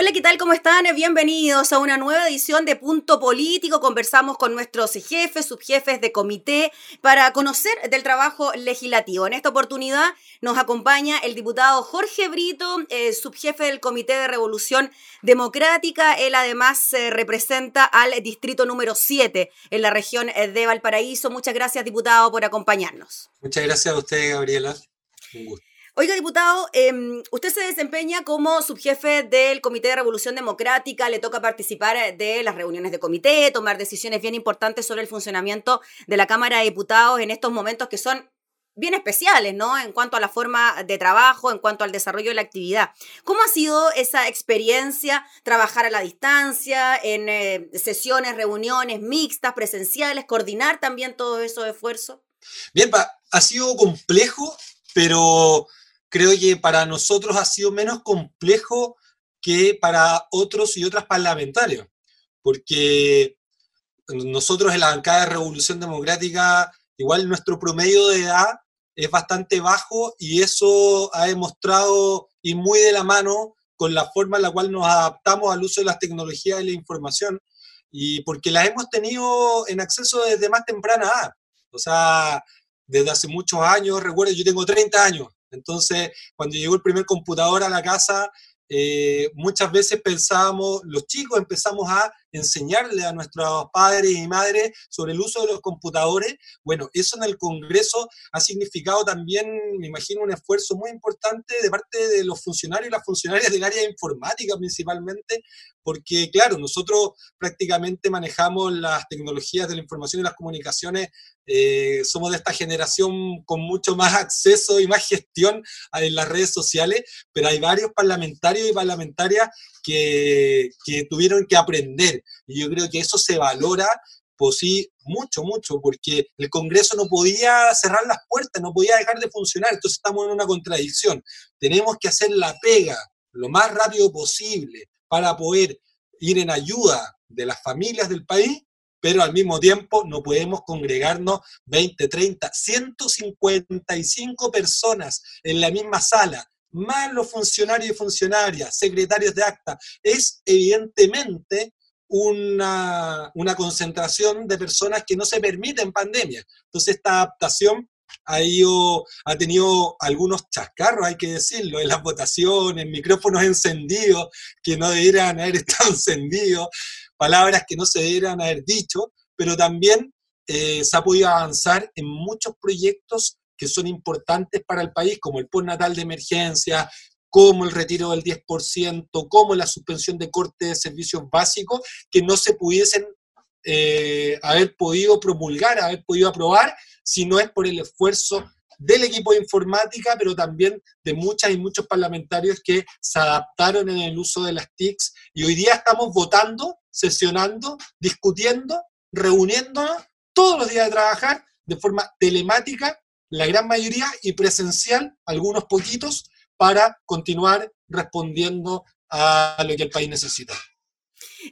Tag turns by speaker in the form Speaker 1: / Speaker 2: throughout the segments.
Speaker 1: Hola, ¿qué tal? ¿Cómo están? Bienvenidos a una nueva edición de Punto Político. Conversamos con nuestros jefes, subjefes de comité para conocer del trabajo legislativo. En esta oportunidad nos acompaña el diputado Jorge Brito, eh, subjefe del Comité de Revolución Democrática. Él además eh, representa al distrito número 7 en la región eh, de Valparaíso. Muchas gracias, diputado, por acompañarnos.
Speaker 2: Muchas gracias a usted, Gabriela. Un gusto.
Speaker 1: Oiga, diputado, em, usted se desempeña como subjefe del Comité de Revolución Democrática, le toca participar de las reuniones de comité, tomar decisiones bien importantes sobre el funcionamiento de la Cámara de Diputados en estos momentos que son bien especiales, ¿no? En cuanto a la forma de trabajo, en cuanto al desarrollo de la actividad. ¿Cómo ha sido esa experiencia, trabajar a la distancia, en eh, sesiones, reuniones mixtas, presenciales, coordinar también todos esos esfuerzos?
Speaker 2: Bien, ha sido complejo, pero creo que para nosotros ha sido menos complejo que para otros y otras parlamentarios, porque nosotros en la bancada de Revolución Democrática, igual nuestro promedio de edad es bastante bajo y eso ha demostrado ir muy de la mano con la forma en la cual nos adaptamos al uso de las tecnologías de la información y porque las hemos tenido en acceso desde más temprana edad. O sea, desde hace muchos años, recuerdo, yo tengo 30 años, entonces, cuando llegó el primer computador a la casa, eh, muchas veces pensábamos, los chicos empezamos a enseñarle a nuestros padres y madres sobre el uso de los computadores. Bueno, eso en el Congreso ha significado también, me imagino, un esfuerzo muy importante de parte de los funcionarios y las funcionarias del área informática principalmente, porque claro, nosotros prácticamente manejamos las tecnologías de la información y las comunicaciones, eh, somos de esta generación con mucho más acceso y más gestión en las redes sociales, pero hay varios parlamentarios y parlamentarias que, que tuvieron que aprender. Y yo creo que eso se valora pues sí, mucho, mucho, porque el Congreso no podía cerrar las puertas, no podía dejar de funcionar, entonces estamos en una contradicción. Tenemos que hacer la pega lo más rápido posible para poder ir en ayuda de las familias del país, pero al mismo tiempo no podemos congregarnos 20, 30, 155 personas en la misma sala más los funcionarios y funcionarias, secretarios de acta, es evidentemente una, una, concentración de personas que no se permite en pandemia. Entonces esta adaptación ha, ido, ha tenido algunos chascarros, hay que decirlo, en las votaciones, micrófonos encendidos que no debieran haber estado encendidos, palabras que no se debieran haber dicho, pero también eh, se ha podido avanzar en muchos proyectos que son importantes para el país, como el postnatal de emergencia, como el retiro del 10%, como la suspensión de corte de servicios básicos, que no se pudiesen eh, haber podido promulgar, haber podido aprobar, si no es por el esfuerzo del equipo de informática, pero también de muchas y muchos parlamentarios que se adaptaron en el uso de las TICs. Y hoy día estamos votando, sesionando, discutiendo, reuniéndonos todos los días de trabajar de forma telemática la gran mayoría, y presencial, algunos poquitos, para continuar respondiendo a lo que el país necesita.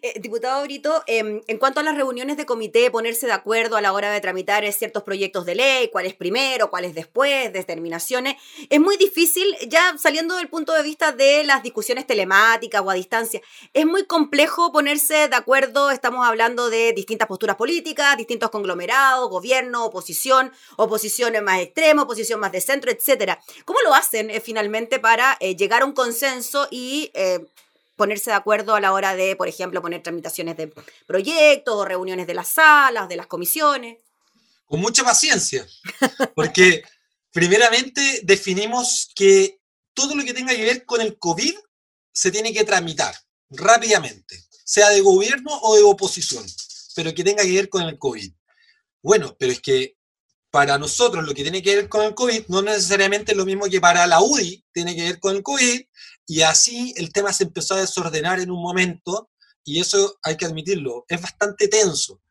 Speaker 1: Eh, diputado Brito, em, en cuanto a las reuniones de comité, ponerse de acuerdo a la hora de tramitar ciertos proyectos de ley, cuál es primero, cuál es después, determinaciones, es muy difícil, ya saliendo del punto de vista de las discusiones telemáticas o a distancia, es muy complejo ponerse de acuerdo, estamos hablando de distintas posturas políticas, distintos conglomerados, gobierno, oposición, oposición más extrema, oposición más de centro, etcétera. ¿Cómo lo hacen eh, finalmente para eh, llegar a un consenso y ponerse de acuerdo a la hora de, por ejemplo, poner tramitaciones de proyectos o reuniones de las salas, de las comisiones.
Speaker 2: Con mucha paciencia, porque primeramente definimos que todo lo que tenga que ver con el COVID se tiene que tramitar rápidamente, sea de gobierno o de oposición, pero que tenga que ver con el COVID. Bueno, pero es que para nosotros lo que tiene que ver con el COVID no necesariamente es lo mismo que para la UDI tiene que ver con el COVID y así el tema se empezó a desordenar en un momento, y eso hay que admitirlo, es bastante tenso.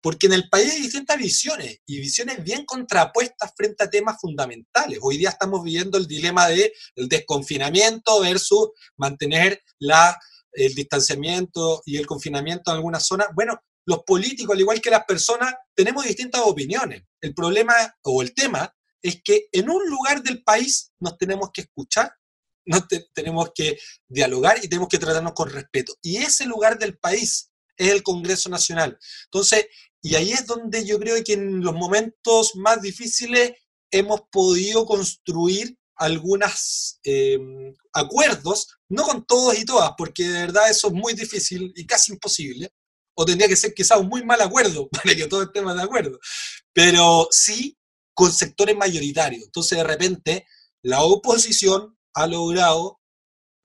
Speaker 2: porque en el país hay distintas visiones y visiones bien contrapuestas frente a temas fundamentales. Hoy día estamos viviendo el dilema del el desconfinamiento versus mantener la, el distanciamiento y el confinamiento en algunas zonas. Bueno, los políticos, al igual que las personas, tenemos distintas opiniones. El problema o el tema es que en un lugar del país nos tenemos que escuchar, nos tenemos que dialogar y tenemos que tratarnos con respeto. Y ese lugar del país es el Congreso Nacional. Entonces, y ahí es donde yo creo que en los momentos más difíciles hemos podido construir algunos em, acuerdos, no con todos y todas, porque de verdad eso es muy difícil y casi imposible, tendría que ser quizás un muy mal acuerdo para que todos estemos de acuerdo, pero sí con sectores mayoritarios. Entonces, de repente, la oposición ha logrado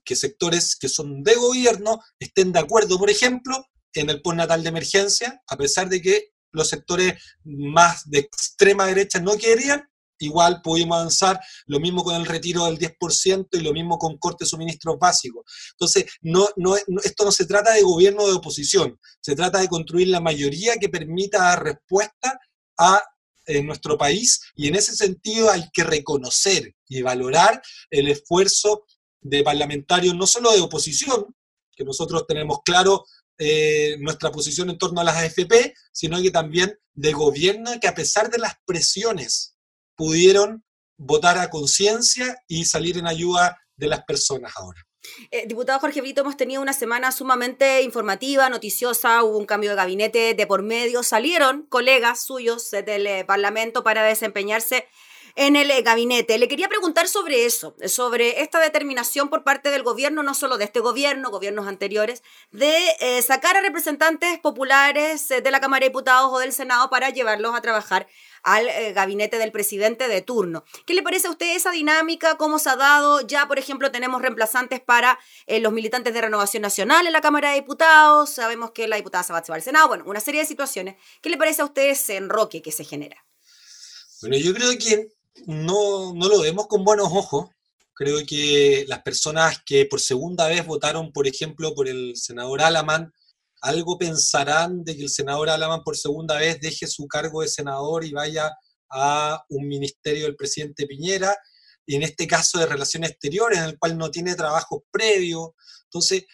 Speaker 2: que sectores que son de gobierno estén de acuerdo, por ejemplo, en el postnatal de emergencia, a pesar de que los sectores más de extrema derecha no querían, igual pudimos avanzar, lo mismo con el retiro del 10% y lo mismo con corte de suministros básicos. Entonces, no, no, esto no se trata de gobierno de oposición, se trata de construir la mayoría que permita dar respuesta a en nuestro país y en ese sentido hay que reconocer y valorar el esfuerzo de parlamentarios no solo de oposición, que nosotros tenemos claro eh, nuestra posición en torno a las AFP, sino que también de gobierno que a pesar de las presiones pudieron votar a conciencia y salir en ayuda de las personas ahora.
Speaker 1: Eh, diputado Jorge Brito, hemos tenido una semana sumamente informativa, noticiosa, hubo un cambio de gabinete de por medio, salieron colegas suyos del eh, Parlamento para desempeñarse en el eh, gabinete. Le quería preguntar sobre eso, sobre esta determinación por parte del gobierno, no solo de este gobierno, gobiernos anteriores, de eh, sacar a representantes populares eh, de la Cámara de Diputados o del Senado para llevarlos a trabajar al gabinete del presidente de turno. ¿Qué le parece a usted esa dinámica? ¿Cómo se ha dado? Ya, por ejemplo, tenemos reemplazantes para los militantes de Renovación Nacional en la Cámara de Diputados. Sabemos que la diputada se va al Senado. Bueno, una serie de situaciones. ¿Qué le parece a usted ese enroque que se genera?
Speaker 2: Bueno, yo creo que no, no lo vemos con buenos ojos. Creo que las personas que por segunda vez votaron, por ejemplo, por el senador Alaman, algo pensarán de que el senador Alaman por segunda vez deje su cargo de senador y vaya a un ministerio del presidente Piñera, y en este caso de relaciones exteriores, en el cual no tiene trabajo previo. Entonces,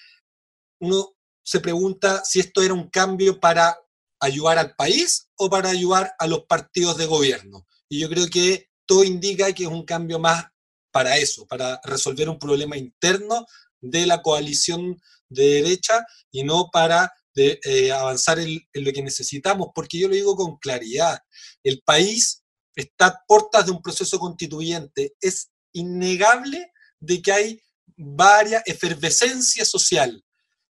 Speaker 2: uno se pregunta si esto era un cambio para ayudar al país o para ayudar a los partidos de gobierno. Y yo creo que todo indica que es un cambio más para eso, para resolver un problema interno de la coalición de derecha y no para eh, avanzar en, lo que necesitamos, porque yo lo digo con claridad, el país está a puertas de un proceso constituyente, es innegable de que hay varias efervescencia social.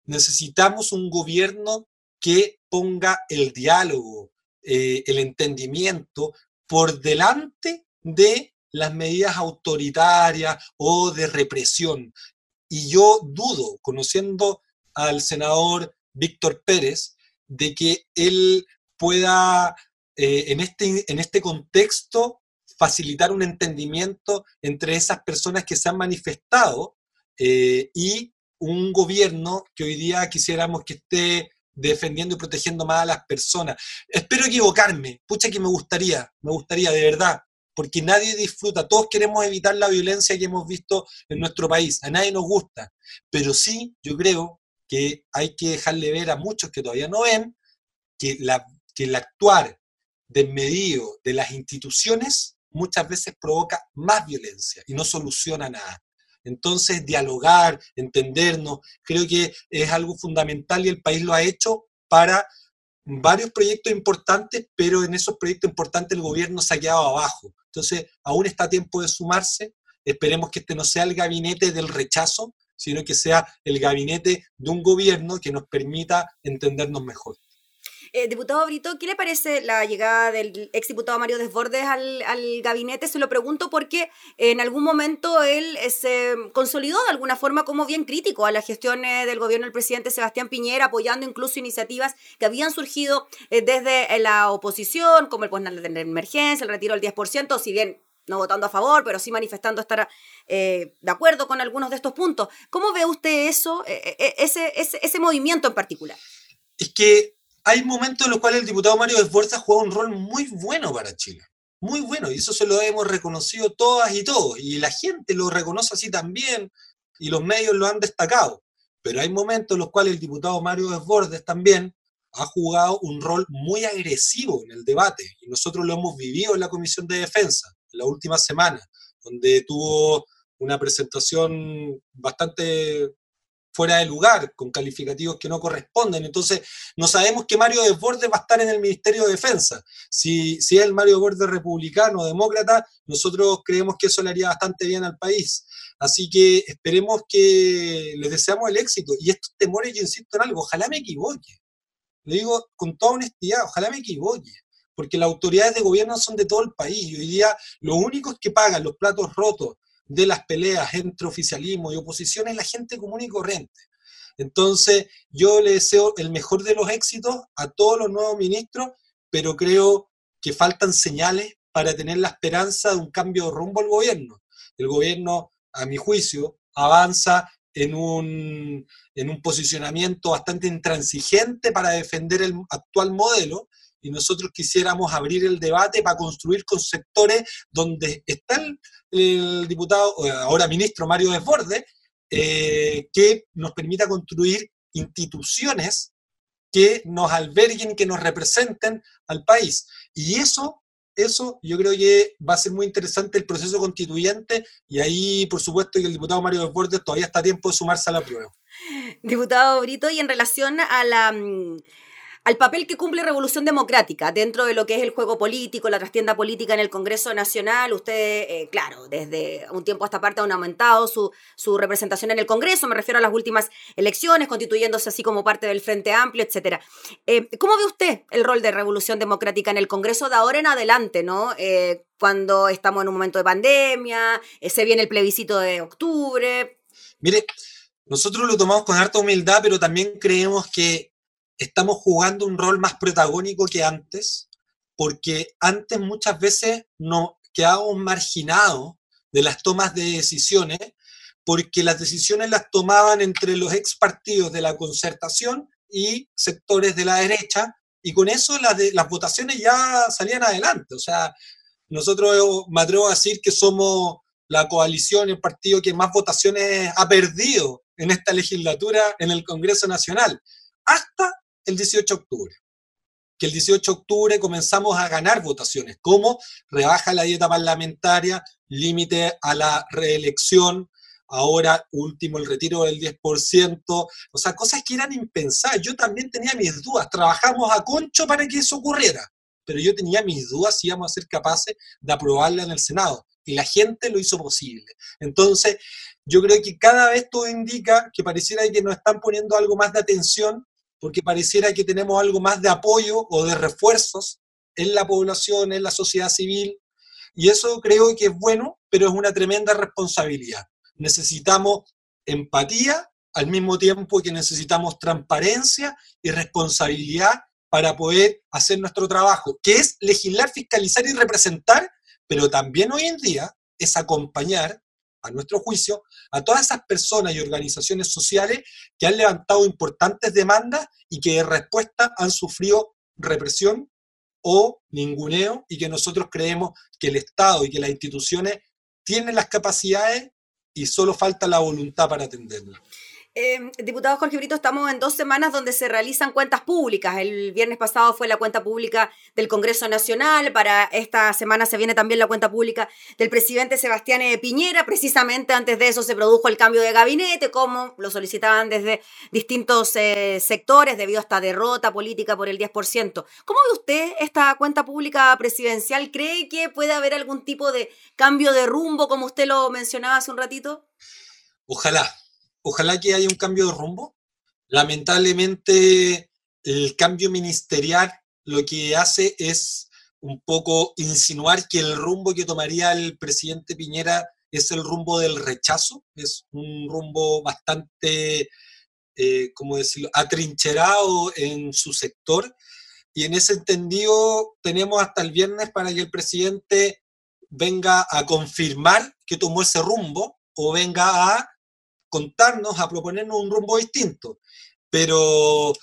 Speaker 2: Necesitamos un gobierno que ponga el diálogo, eh, el entendimiento por delante de las medidas autoritarias o de represión. Y yo dudo, conociendo al senador Víctor Pérez, de que él pueda eh, en, este, en este contexto facilitar un entendimiento entre esas personas que se han manifestado eh, y un gobierno que hoy día quisiéramos que esté defendiendo y protegiendo más a las personas. Espero equivocarme, pucha que me gustaría, me gustaría de verdad, porque nadie disfruta, todos queremos evitar la violencia que hemos visto en nuestro país, a nadie nos gusta, pero sí yo creo que hay que dejarle ver a muchos que todavía no ven que, la, que el actuar desmedido de las instituciones muchas veces provoca más violencia y no soluciona nada. Entonces, dialogar, entendernos, creo que es algo fundamental y el país lo ha hecho para varios proyectos importantes, pero en esos proyectos importantes el gobierno se ha quedado abajo. Entonces, aún está tiempo de sumarse. Esperemos que este no sea el gabinete del rechazo, sino que sea el gabinete de un gobierno que nos permita entendernos mejor.
Speaker 1: Eh, diputado Brito, ¿qué le parece la llegada del exdiputado Mario Desbordes al, al, gabinete? Se lo pregunto porque en algún momento él eh, se consolidó de alguna forma como bien crítico a la gestión eh, del gobierno del presidente Sebastián Piñera, apoyando incluso iniciativas que habían surgido desde la oposición, como el postnal de emergencia, el retiro del 10%, si bien no votando a favor, pero sí manifestando estar de acuerdo con algunos de estos puntos. ¿Cómo ve usted eso, ese, ese, ese movimiento en particular?
Speaker 2: Es que hay momentos en los cuales el diputado Mario Desbordes juega un rol muy bueno para Chile. Muy bueno, y eso se lo hemos reconocido todas y todos, y la gente lo reconoce así también, y los medios lo han destacado. Pero hay momentos en los cuales el diputado Mario Desbordes también ha jugado un rol muy agresivo en el debate, y nosotros lo hemos vivido en la Comisión de Defensa en la última semana, donde tuvo una presentación bastante fuera de lugar, con calificativos que no corresponden. Entonces, no sabemos que Mario Desbordes va a estar en el Ministerio de Defensa. Si, si es el Mario Desbordes republicano demócrata, nosotros creemos que eso le haría bastante bien al país. Así que esperemos que les deseamos el éxito. Y estos temores, yo insisto en algo, ojalá me equivoque. Le digo con toda honestidad, ojalá me equivoque. Porque las autoridades de gobierno son de todo el país. Y hoy día, los únicos que pagan los platos rotos de las peleas entre oficialismo y oposición es la gente común y corriente. Entonces, yo le deseo el mejor de los éxitos a todos los nuevos ministros, pero creo que faltan señales para tener la esperanza de un cambio de rumbo al gobierno. El gobierno, a mi juicio, avanza en un, en un posicionamiento bastante intransigente para defender el actual modelo, y nosotros quisiéramos abrir el debate para construir con sectores donde está el, diputado, ahora ministro Mario Desbordes, eh, que nos permita construir instituciones que nos alberguen, que nos representen al país. Y eso, eso yo creo que va a ser muy interesante el proceso constituyente y ahí, por supuesto, que el diputado Mario Desbordes todavía está a tiempo de sumarse a la prueba.
Speaker 1: Diputado Brito, y en relación a la mm, al papel que cumple Revolución Democrática dentro de lo que es el juego político, la trastienda política en el Congreso Nacional. Usted, eh, claro, desde un tiempo a esta parte han aumentado su, su representación en el Congreso, me refiero a las últimas elecciones, constituyéndose así como parte del Frente Amplio, etc. Eh, ¿Cómo ve usted el rol de Revolución Democrática en el Congreso de ahora en adelante, no? Eh, cuando estamos en un momento de pandemia, se viene el plebiscito de octubre.
Speaker 2: Mire, nosotros lo tomamos con harta humildad, pero también creemos que estamos jugando un rol más protagónico que antes, porque antes muchas veces nos quedábamos marginados de las tomas de decisiones, porque las decisiones las tomaban entre los ex partidos de la concertación y sectores de la derecha, y con eso las, las votaciones ya salían adelante. O sea, nosotros me atrevo a decir que somos la coalición, el partido que más votaciones ha perdido en esta legislatura en el Congreso Nacional, hasta el 18 de octubre. Que el 18 de octubre comenzamos a ganar votaciones, como rebaja la dieta parlamentaria, límite a la reelección, ahora último el retiro del 10%, o sea, cosas que eran impensadas. Yo también tenía mis dudas, trabajamos a concho para que eso ocurriera, pero yo tenía mis dudas si íbamos a ser capaces de aprobarla en el Senado, y la gente lo hizo posible. Entonces, yo creo que cada vez todo indica que pareciera que nos están poniendo algo más de atención porque pareciera que tenemos algo más de apoyo o de refuerzos en la población, en la sociedad civil, y eso creo que es bueno, pero es una tremenda responsabilidad. Necesitamos empatía al mismo tiempo que necesitamos transparencia y responsabilidad para poder hacer nuestro trabajo, que es legislar, fiscalizar y representar, pero también hoy en día es acompañar a nuestro juicio, a todas esas personas y organizaciones sociales que han levantado importantes demandas y que de respuesta han sufrido represión o ninguneo y que nosotros creemos que el Estado y que las instituciones tienen las capacidades y solo falta la voluntad para atenderlas.
Speaker 1: Eh, diputado Jorge Brito, estamos en dos semanas donde se realizan cuentas públicas. El viernes pasado fue la cuenta pública del Congreso Nacional. Para esta semana se viene también la cuenta pública del presidente Sebastián e. Piñera. Precisamente antes de eso se produjo el cambio de gabinete, como lo solicitaban desde distintos eh, sectores debido a esta derrota política por el 10%. ¿Cómo ve usted esta cuenta pública presidencial? ¿Cree que puede haber algún tipo de cambio de rumbo, como usted lo mencionaba hace un ratito?
Speaker 2: Ojalá, ojalá que haya un cambio de rumbo. Lamentablemente, el cambio ministerial lo que hace es un poco insinuar que el rumbo que tomaría el presidente Piñera es el rumbo del rechazo, es un rumbo bastante, eh, ¿cómo decirlo?, atrincherado en su sector. Y en ese entendido tenemos hasta el viernes para que el presidente venga a confirmar que tomó ese rumbo o venga a contarnos, a proponernos un rumbo distinto. Pero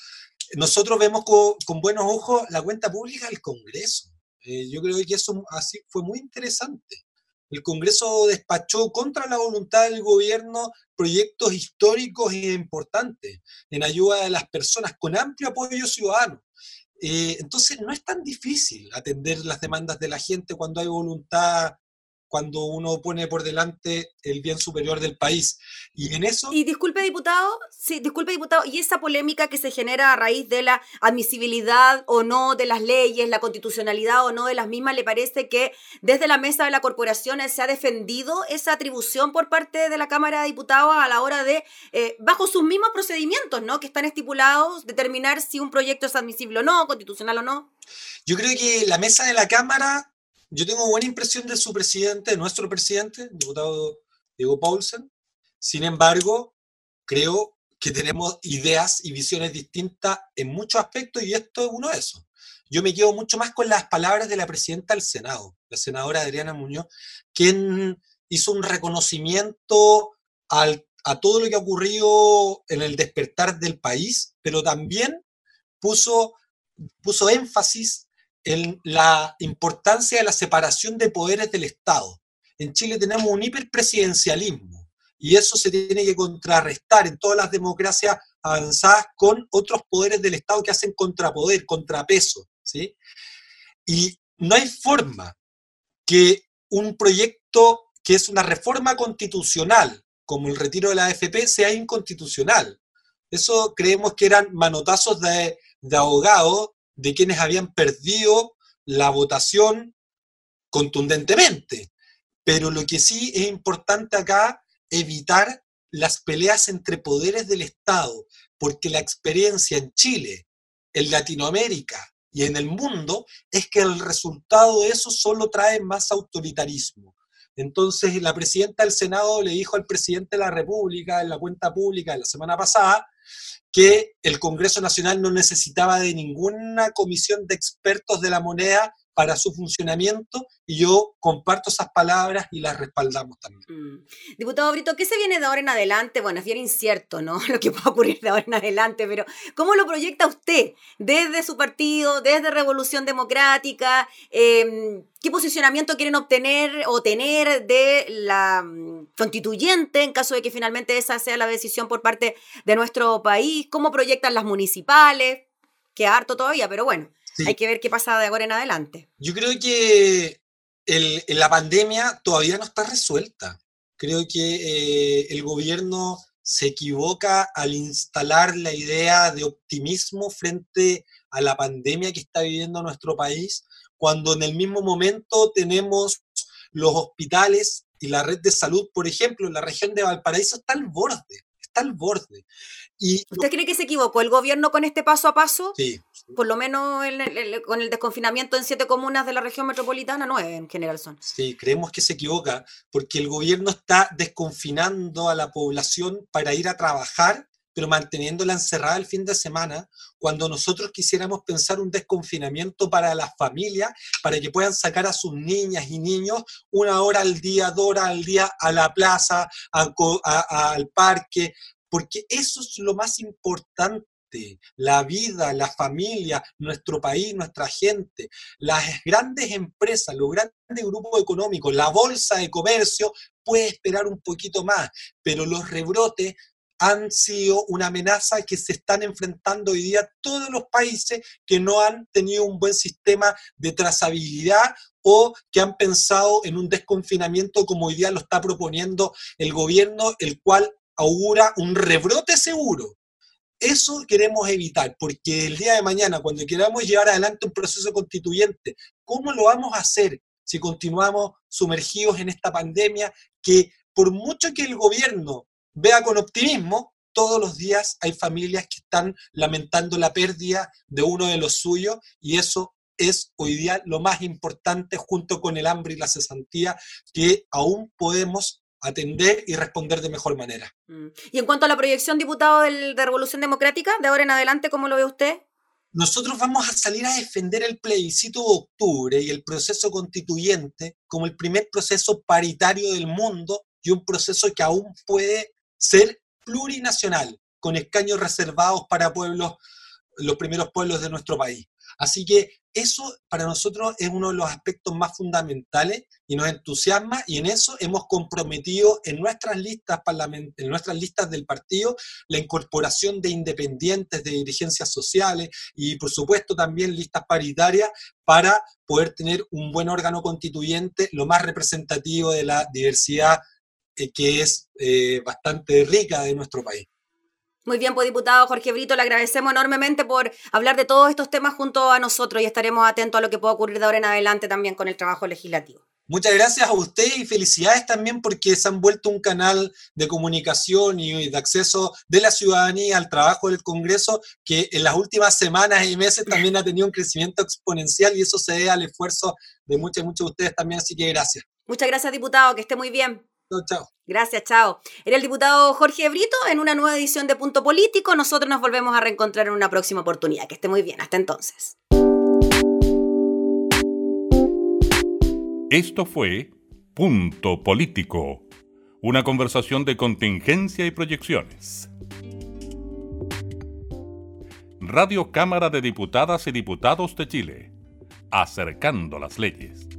Speaker 2: nosotros vemos con, buenos ojos la cuenta pública del Congreso. Eh, yo creo que eso así fue muy interesante. El Congreso despachó contra la voluntad del gobierno proyectos históricos e importantes en ayuda de las personas con amplio apoyo ciudadano. Eh, entonces no es tan difícil atender las demandas de la gente cuando hay voluntad cuando uno pone por delante el bien superior del país. Y en eso...
Speaker 1: Y disculpe, diputado, sí, disculpe, diputado, y esa polémica que se genera a raíz de la admisibilidad o no de las leyes, la constitucionalidad o no de las mismas, ¿le parece que desde la mesa de la corporación se ha defendido esa atribución por parte de la Cámara de Diputados a la hora de, eh, bajo sus mismos procedimientos, ¿no? Que están estipulados, determinar si un proyecto es admisible o no, constitucional o no?
Speaker 2: Yo creo que la mesa de la Cámara yo tengo buena impresión de su presidente, de nuestro presidente, diputado Diego Paulsen. Sin embargo, creo que tenemos ideas y visiones distintas en muchos aspectos y esto es uno de esos. Yo me quedo mucho más con las palabras de la presidenta del Senado, la senadora Adriana Muñoz, quien hizo un reconocimiento a todo lo que ha ocurrido en el despertar del país, pero también puso, puso énfasis en la importancia de la separación de poderes del Estado. En Chile tenemos un hiperpresidencialismo y eso se tiene que contrarrestar en todas las democracias avanzadas con otros poderes del Estado que hacen contrapoder, contrapeso. ¿sí? Y no hay forma que un proyecto que es una reforma constitucional, como el retiro de la AFP, sea inconstitucional. Eso creemos que eran manotazos de, de abogados de quienes habían perdido la votación contundentemente. Pero lo que sí es importante acá, evitar las peleas entre poderes del Estado, porque la experiencia en Chile, en Latinoamérica y en el mundo es que el resultado de eso solo trae más autoritarismo. Entonces, la presidenta del Senado le dijo al presidente de la República en la cuenta pública de la semana pasada que el Congreso Nacional no necesitaba de ninguna comisión de expertos de la moneda para su funcionamiento y yo comparto esas palabras y las respaldamos también. Mm.
Speaker 1: Diputado Brito, ¿qué se viene de ahora en adelante? Bueno, es bien incierto, ¿no? Lo que pueda ocurrir de ahora en adelante, pero ¿cómo lo proyecta usted desde su partido, desde Revolución Democrática? Em, ¿Qué posicionamiento quieren obtener o tener de la mm, constituyente en caso de que finalmente esa sea la decisión por parte de nuestro país? ¿Cómo proyectan las municipales? Que harto todavía, pero bueno. Hay que ver qué pasa de ahora en adelante.
Speaker 2: Yo creo que la pandemia todavía no está resuelta. Creo que eh, el gobierno se equivoca al instalar la idea de optimismo frente a la pandemia que está viviendo nuestro país, cuando en el mismo momento tenemos los hospitales y la red de salud, por ejemplo, en la región de Valparaíso está al borde, está al borde.
Speaker 1: ¿Usted cree que se equivocó el gobierno con este paso a paso?
Speaker 2: Sí.
Speaker 1: Por lo menos con el desconfinamiento en siete comunas de la región metropolitana, nueve en general son.
Speaker 2: Sí, creemos que se equivoca porque el gobierno está desconfinando a la población para ir a trabajar, pero manteniéndola encerrada el fin de semana, cuando nosotros quisiéramos pensar un desconfinamiento para las familias, para que puedan sacar a sus niñas y niños una hora al día, dos horas al día a la plaza, al parque, porque eso es lo más importante la vida, la familia, nuestro país, nuestra gente, las grandes empresas, los grandes grupos económicos, la bolsa de comercio puede esperar un poquito más, pero los rebrotes han sido una amenaza que se están enfrentando hoy día todos los países que no han tenido un buen sistema de trazabilidad o que han pensado en un desconfinamiento como hoy día lo está proponiendo el gobierno, el cual augura un rebrote seguro. Eso queremos evitar, porque el día de mañana, cuando queramos llevar adelante un proceso constituyente, ¿cómo lo vamos a hacer si continuamos sumergidos en esta pandemia que por mucho que el gobierno vea con optimismo, todos los días hay familias que están lamentando la pérdida de uno de los suyos y eso es hoy día lo más importante junto con el hambre y la cesantía que aún podemos atender y responder de mejor manera.
Speaker 1: Mm. Y en cuanto a la proyección, diputado de Revolución Democrática, de ahora en adelante, ¿cómo lo ve usted?
Speaker 2: Nosotros vamos a salir a defender el plebiscito de octubre y el proceso constituyente como el primer proceso paritario del mundo y un proceso que aún puede ser plurinacional, con escaños reservados para pueblos los primeros pueblos de nuestro país. Así que eso para nosotros es uno de los aspectos más fundamentales y nos entusiasma y en eso hemos comprometido en nuestras listas, en nuestras listas del partido la incorporación de independientes, de dirigencias sociales y por supuesto también listas paritarias para poder tener un buen órgano constituyente lo más representativo de la diversidad eh, que es eh, bastante rica de nuestro país.
Speaker 1: Muy bien, pues diputado Jorge Brito, le agradecemos enormemente por hablar de todos estos temas junto a nosotros y estaremos atentos a lo que pueda ocurrir de ahora en adelante también con el trabajo legislativo.
Speaker 2: Muchas gracias a usted y felicidades también porque se han vuelto un canal de comunicación y de acceso de la ciudadanía al trabajo del Congreso que en las últimas semanas y meses también ha tenido un crecimiento exponencial y eso se debe al esfuerzo de muchos y muchos de ustedes también, así que gracias.
Speaker 1: Muchas gracias, diputado, que esté muy bien.
Speaker 2: Chao,
Speaker 1: Gracias, chao. Era el diputado Jorge Brito en una nueva edición de Punto Político. Nosotros nos volvemos a reencontrar en una próxima oportunidad. Que esté muy bien. Hasta entonces.
Speaker 3: Esto fue Punto Político, una conversación de contingencia y proyecciones. Radio Cámara de Diputadas y Diputados de Chile, acercando las leyes.